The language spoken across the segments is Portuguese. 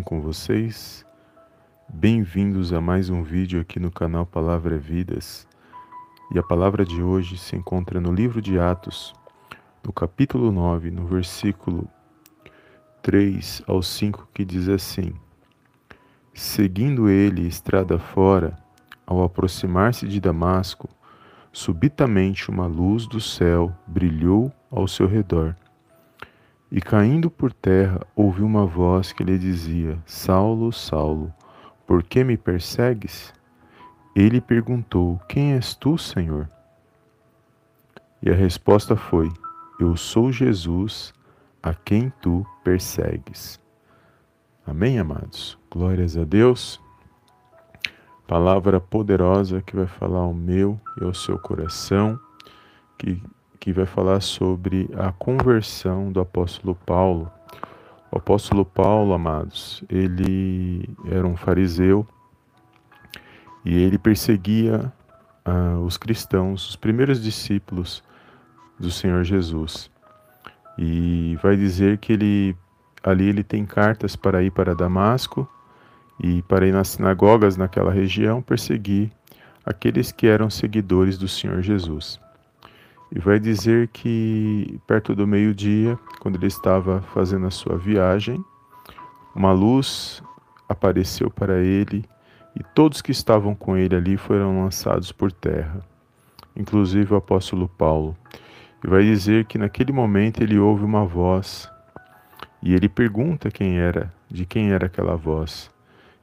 com vocês. Bem-vindos a mais um vídeo aqui no canal Palavra é Vidas. E a palavra de hoje se encontra no livro de Atos, no capítulo 9, no versículo 3 ao 5, que diz assim: Seguindo ele estrada fora, ao aproximar-se de Damasco, subitamente uma luz do céu brilhou ao seu redor e caindo por terra, ouviu uma voz que lhe dizia: Saulo, Saulo, por que me persegues? Ele perguntou: Quem és tu, Senhor? E a resposta foi: Eu sou Jesus, a quem tu persegues. Amém, amados? Glórias a Deus. Palavra poderosa que vai falar ao meu e ao seu coração, que que vai falar sobre a conversão do apóstolo Paulo. O apóstolo Paulo, amados, ele era um fariseu e ele perseguia uh, os cristãos, os primeiros discípulos do Senhor Jesus. E vai dizer que ele ali ele tem cartas para ir para Damasco e para ir nas sinagogas naquela região perseguir aqueles que eram seguidores do Senhor Jesus. E vai dizer que perto do meio-dia, quando ele estava fazendo a sua viagem, uma luz apareceu para ele e todos que estavam com ele ali foram lançados por terra, inclusive o apóstolo Paulo. E vai dizer que naquele momento ele ouve uma voz e ele pergunta quem era, de quem era aquela voz.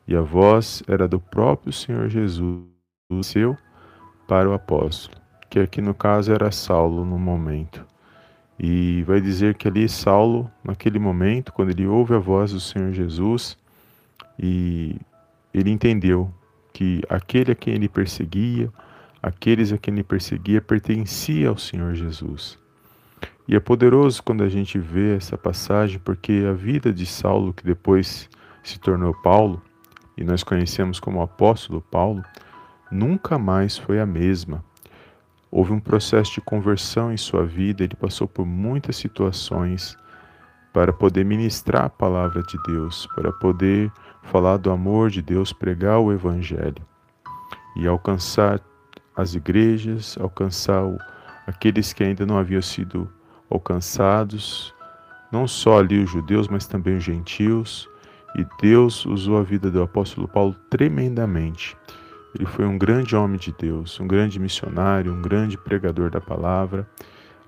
E a voz era do próprio Senhor Jesus, seu para o apóstolo que aqui no caso era Saulo no momento. E vai dizer que ali Saulo, naquele momento, quando ele ouve a voz do Senhor Jesus, e ele entendeu que aquele a quem ele perseguia, aqueles a quem ele perseguia, pertencia ao Senhor Jesus. E é poderoso quando a gente vê essa passagem, porque a vida de Saulo, que depois se tornou Paulo, e nós conhecemos como apóstolo Paulo, nunca mais foi a mesma. Houve um processo de conversão em sua vida, ele passou por muitas situações para poder ministrar a palavra de Deus, para poder falar do amor de Deus, pregar o Evangelho e alcançar as igrejas, alcançar aqueles que ainda não haviam sido alcançados, não só ali os judeus, mas também os gentios. E Deus usou a vida do apóstolo Paulo tremendamente ele foi um grande homem de Deus, um grande missionário, um grande pregador da palavra,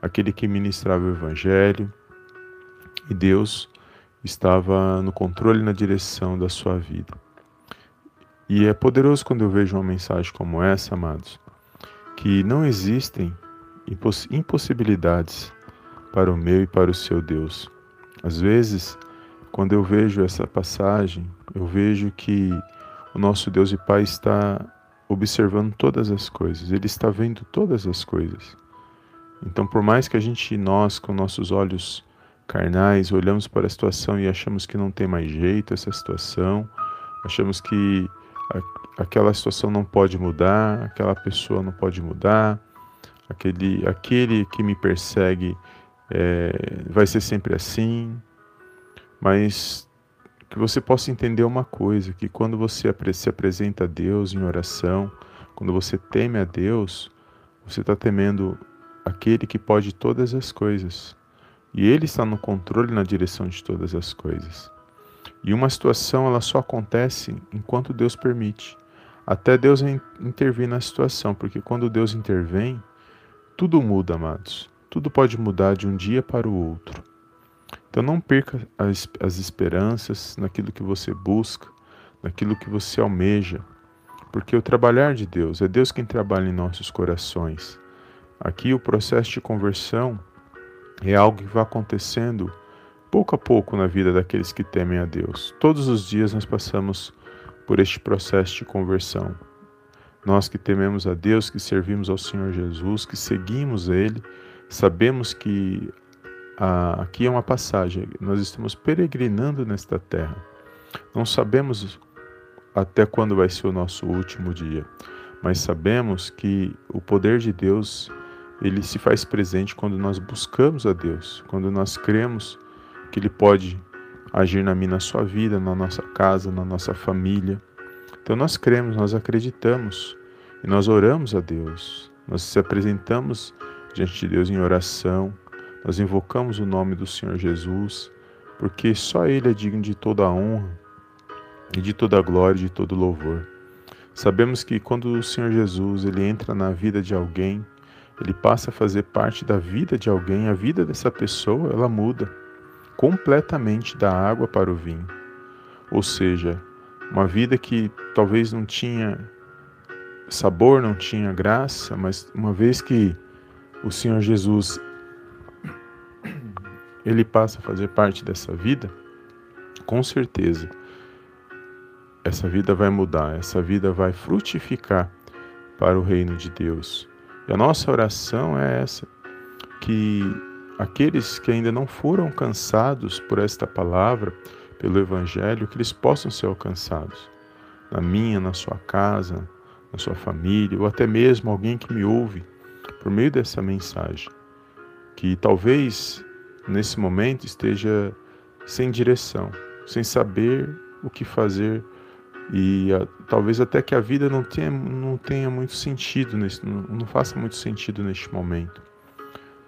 aquele que ministrava o evangelho. E Deus estava no controle e na direção da sua vida. E é poderoso quando eu vejo uma mensagem como essa, amados, que não existem imposs impossibilidades para o meu e para o seu Deus. Às vezes, quando eu vejo essa passagem, eu vejo que o nosso Deus e Pai está observando todas as coisas, Ele está vendo todas as coisas. Então, por mais que a gente, nós, com nossos olhos carnais, olhamos para a situação e achamos que não tem mais jeito essa situação, achamos que a, aquela situação não pode mudar, aquela pessoa não pode mudar, aquele, aquele que me persegue é, vai ser sempre assim, mas que você possa entender uma coisa, que quando você se apresenta a Deus em oração, quando você teme a Deus, você está temendo aquele que pode todas as coisas. E Ele está no controle na direção de todas as coisas. E uma situação ela só acontece enquanto Deus permite. Até Deus intervir na situação, porque quando Deus intervém, tudo muda, amados. Tudo pode mudar de um dia para o outro. Então não perca as, as esperanças naquilo que você busca, naquilo que você almeja, porque o trabalhar de Deus é Deus quem trabalha em nossos corações. Aqui o processo de conversão é algo que vai acontecendo pouco a pouco na vida daqueles que temem a Deus. Todos os dias nós passamos por este processo de conversão. Nós que tememos a Deus, que servimos ao Senhor Jesus, que seguimos Ele, sabemos que ah, aqui é uma passagem. Nós estamos peregrinando nesta terra. Não sabemos até quando vai ser o nosso último dia, mas sabemos que o poder de Deus ele se faz presente quando nós buscamos a Deus, quando nós cremos que Ele pode agir na minha, na sua vida, na nossa casa, na nossa família. Então nós cremos, nós acreditamos e nós oramos a Deus. Nós se apresentamos diante de Deus em oração, nós invocamos o nome do Senhor Jesus, porque só Ele é digno de toda a honra e de toda a glória e de todo louvor. Sabemos que quando o Senhor Jesus ele entra na vida de alguém, ele passa a fazer parte da vida de alguém, a vida dessa pessoa ela muda completamente da água para o vinho. Ou seja, uma vida que talvez não tinha sabor, não tinha graça, mas uma vez que o Senhor Jesus ele passa a fazer parte dessa vida, com certeza essa vida vai mudar, essa vida vai frutificar para o reino de Deus. E a nossa oração é essa: que aqueles que ainda não foram alcançados por esta palavra, pelo Evangelho, que eles possam ser alcançados. Na minha, na sua casa, na sua família, ou até mesmo alguém que me ouve por meio dessa mensagem. Que talvez nesse momento esteja sem direção, sem saber o que fazer e a, talvez até que a vida não tenha, não tenha muito sentido, nesse, não, não faça muito sentido neste momento.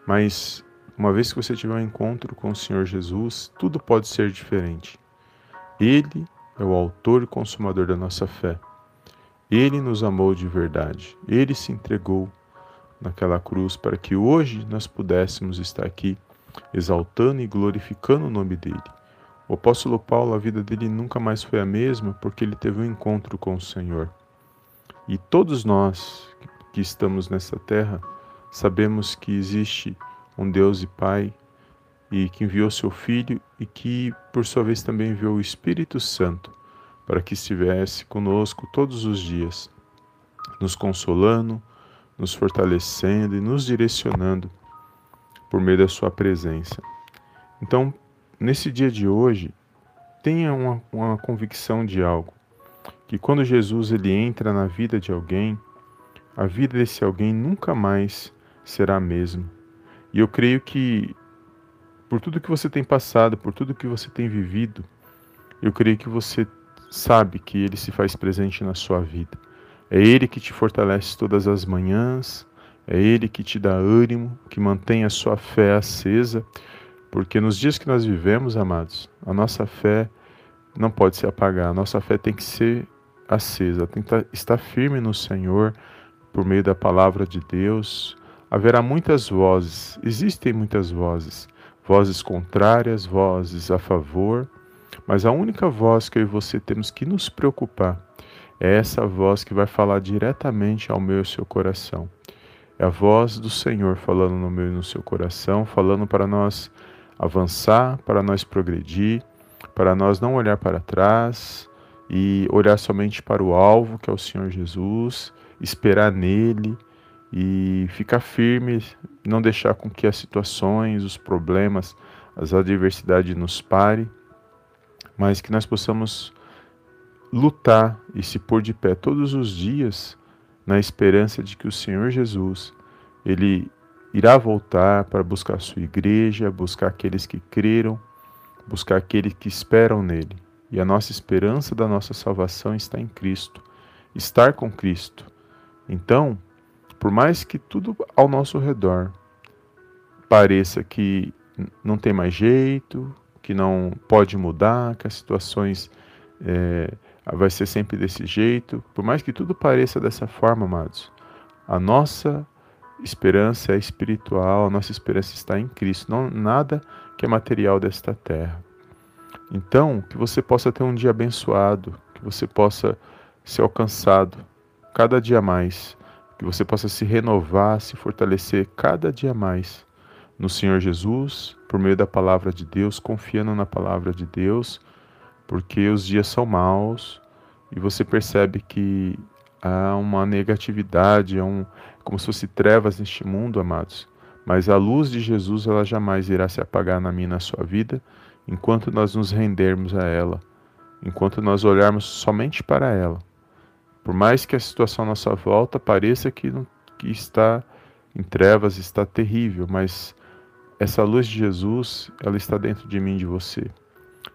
Mas uma vez que você tiver um encontro com o Senhor Jesus, tudo pode ser diferente. Ele é o autor e consumador da nossa fé. Ele nos amou de verdade. Ele se entregou naquela cruz para que hoje nós pudéssemos estar aqui exaltando e glorificando o nome dele. O apóstolo Paulo, a vida dele nunca mais foi a mesma porque ele teve um encontro com o Senhor. E todos nós que estamos nessa terra sabemos que existe um Deus e Pai e que enviou seu Filho e que, por sua vez, também enviou o Espírito Santo para que estivesse conosco todos os dias, nos consolando, nos fortalecendo e nos direcionando por meio da Sua presença. Então, nesse dia de hoje, tenha uma, uma convicção de algo, que quando Jesus ele entra na vida de alguém, a vida desse alguém nunca mais será a mesma. E eu creio que por tudo que você tem passado, por tudo que você tem vivido, eu creio que você sabe que ele se faz presente na sua vida. É ele que te fortalece todas as manhãs, é ele que te dá ânimo, que mantém a sua fé acesa, porque nos dias que nós vivemos, amados, a nossa fé não pode se apagar, a nossa fé tem que ser acesa, tem que estar firme no Senhor por meio da palavra de Deus. Haverá muitas vozes, existem muitas vozes, vozes contrárias, vozes a favor, mas a única voz que eu e você temos que nos preocupar é essa voz que vai falar diretamente ao meu e seu coração. É a voz do Senhor falando no meu e no seu coração, falando para nós avançar, para nós progredir, para nós não olhar para trás e olhar somente para o alvo, que é o Senhor Jesus, esperar nele e ficar firme, não deixar com que as situações, os problemas, as adversidades nos pare, mas que nós possamos lutar e se pôr de pé todos os dias na esperança de que o Senhor Jesus, ele irá voltar para buscar a sua igreja, buscar aqueles que creram, buscar aqueles que esperam nele. E a nossa esperança da nossa salvação está em Cristo, estar com Cristo. Então, por mais que tudo ao nosso redor pareça que não tem mais jeito, que não pode mudar, que as situações é, vai ser sempre desse jeito, por mais que tudo pareça dessa forma, amados, a nossa esperança é espiritual, a nossa esperança está em Cristo, não nada que é material desta terra. Então, que você possa ter um dia abençoado, que você possa ser alcançado cada dia mais, que você possa se renovar, se fortalecer cada dia mais no Senhor Jesus, por meio da palavra de Deus, confiando na palavra de Deus, porque os dias são maus e você percebe que há uma negatividade, há um, como se fosse trevas neste mundo, amados. Mas a luz de Jesus ela jamais irá se apagar na minha na sua vida, enquanto nós nos rendermos a ela, enquanto nós olharmos somente para ela. Por mais que a situação à nossa volta pareça que, que está em trevas, está terrível, mas essa luz de Jesus, ela está dentro de mim de você.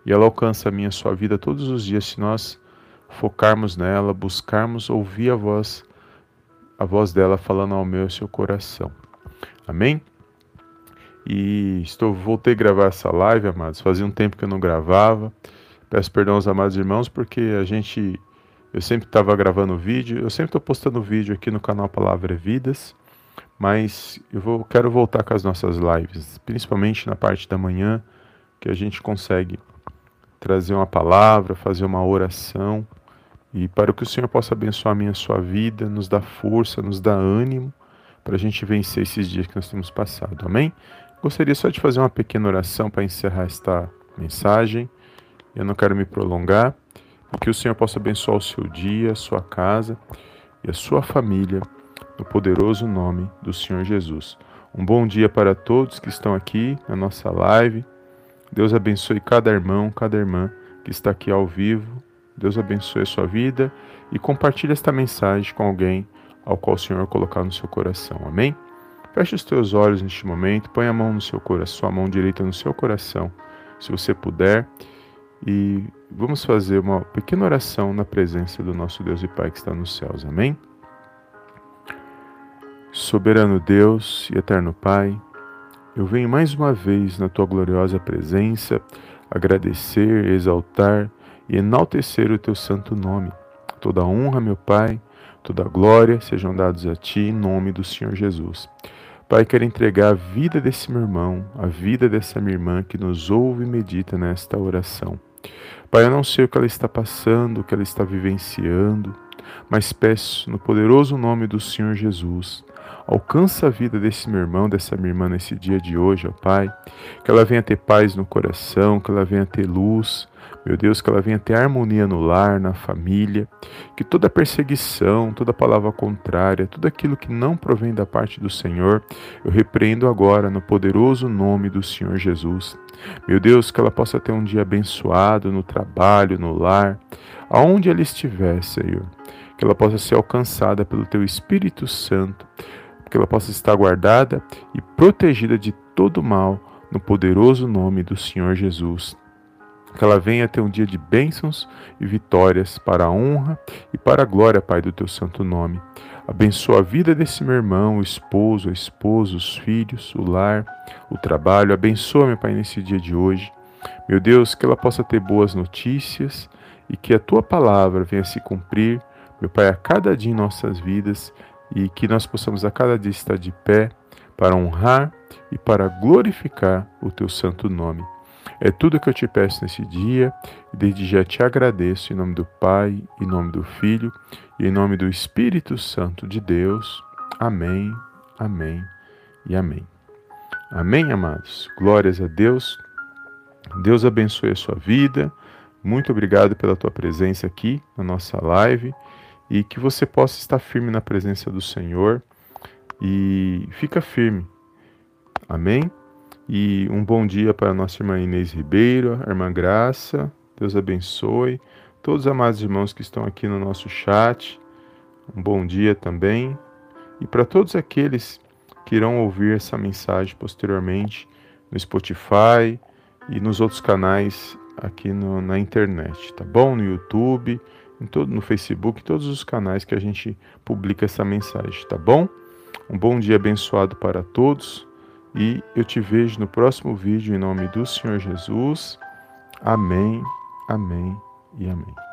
E ela alcança a minha sua vida todos os dias se nós focarmos nela, buscarmos ouvir a voz a voz dela falando ao meu e seu coração. Amém? E estou voltei a gravar essa live, amados. Fazia um tempo que eu não gravava. Peço perdão aos amados irmãos porque a gente eu sempre estava gravando vídeo, eu sempre estou postando vídeo aqui no canal Palavra Vidas, mas eu vou, quero voltar com as nossas lives, principalmente na parte da manhã, que a gente consegue trazer uma palavra, fazer uma oração e para que o Senhor possa abençoar a minha a sua vida, nos dar força, nos dar ânimo para a gente vencer esses dias que nós temos passado. Amém? Gostaria só de fazer uma pequena oração para encerrar esta mensagem. Eu não quero me prolongar. Que o Senhor possa abençoar o seu dia, a sua casa e a sua família, no poderoso nome do Senhor Jesus. Um bom dia para todos que estão aqui na nossa live. Deus abençoe cada irmão, cada irmã que está aqui ao vivo Deus abençoe a sua vida e compartilhe esta mensagem com alguém ao qual o Senhor colocar no seu coração. Amém? Feche os teus olhos neste momento, põe a mão no seu coração, a mão direita no seu coração, se você puder, e vamos fazer uma pequena oração na presença do nosso Deus e Pai que está nos céus. Amém? Soberano Deus e eterno Pai, eu venho mais uma vez na tua gloriosa presença agradecer, exaltar e enaltecer o teu santo nome. Toda honra, meu Pai, toda glória sejam dados a ti em nome do Senhor Jesus. Pai, quero entregar a vida desse meu irmão, a vida dessa minha irmã que nos ouve e medita nesta oração. Pai, eu não sei o que ela está passando, o que ela está vivenciando, mas peço no poderoso nome do Senhor Jesus, alcança a vida desse meu irmão, dessa minha irmã nesse dia de hoje, ó Pai, que ela venha ter paz no coração, que ela venha ter luz, meu Deus, que ela venha ter harmonia no lar, na família, que toda perseguição, toda palavra contrária, tudo aquilo que não provém da parte do Senhor, eu repreendo agora no poderoso nome do Senhor Jesus. Meu Deus, que ela possa ter um dia abençoado no trabalho, no lar, aonde ela estiver, Senhor. Que ela possa ser alcançada pelo Teu Espírito Santo, que ela possa estar guardada e protegida de todo mal, no poderoso nome do Senhor Jesus. Que ela venha ter um dia de bênçãos e vitórias para a honra e para a glória, Pai, do teu santo nome. Abençoa a vida desse meu irmão, o esposo, a esposa, os filhos, o lar, o trabalho. Abençoa, meu Pai, nesse dia de hoje. Meu Deus, que ela possa ter boas notícias e que a tua palavra venha se cumprir, meu Pai, a cada dia em nossas vidas e que nós possamos a cada dia estar de pé para honrar e para glorificar o teu santo nome. É tudo que eu te peço nesse dia, e desde já te agradeço em nome do Pai, em nome do Filho e em nome do Espírito Santo de Deus. Amém, amém e amém. Amém, amados. Glórias a Deus. Deus abençoe a sua vida. Muito obrigado pela tua presença aqui na nossa live e que você possa estar firme na presença do Senhor e fica firme. Amém. E um bom dia para nossa irmã Inês Ribeiro, irmã Graça. Deus abençoe. Todos os amados irmãos que estão aqui no nosso chat, um bom dia também. E para todos aqueles que irão ouvir essa mensagem posteriormente no Spotify e nos outros canais aqui no, na internet, tá bom? No YouTube, todo, no Facebook, todos os canais que a gente publica essa mensagem, tá bom? Um bom dia abençoado para todos. E eu te vejo no próximo vídeo em nome do Senhor Jesus. Amém, amém e amém.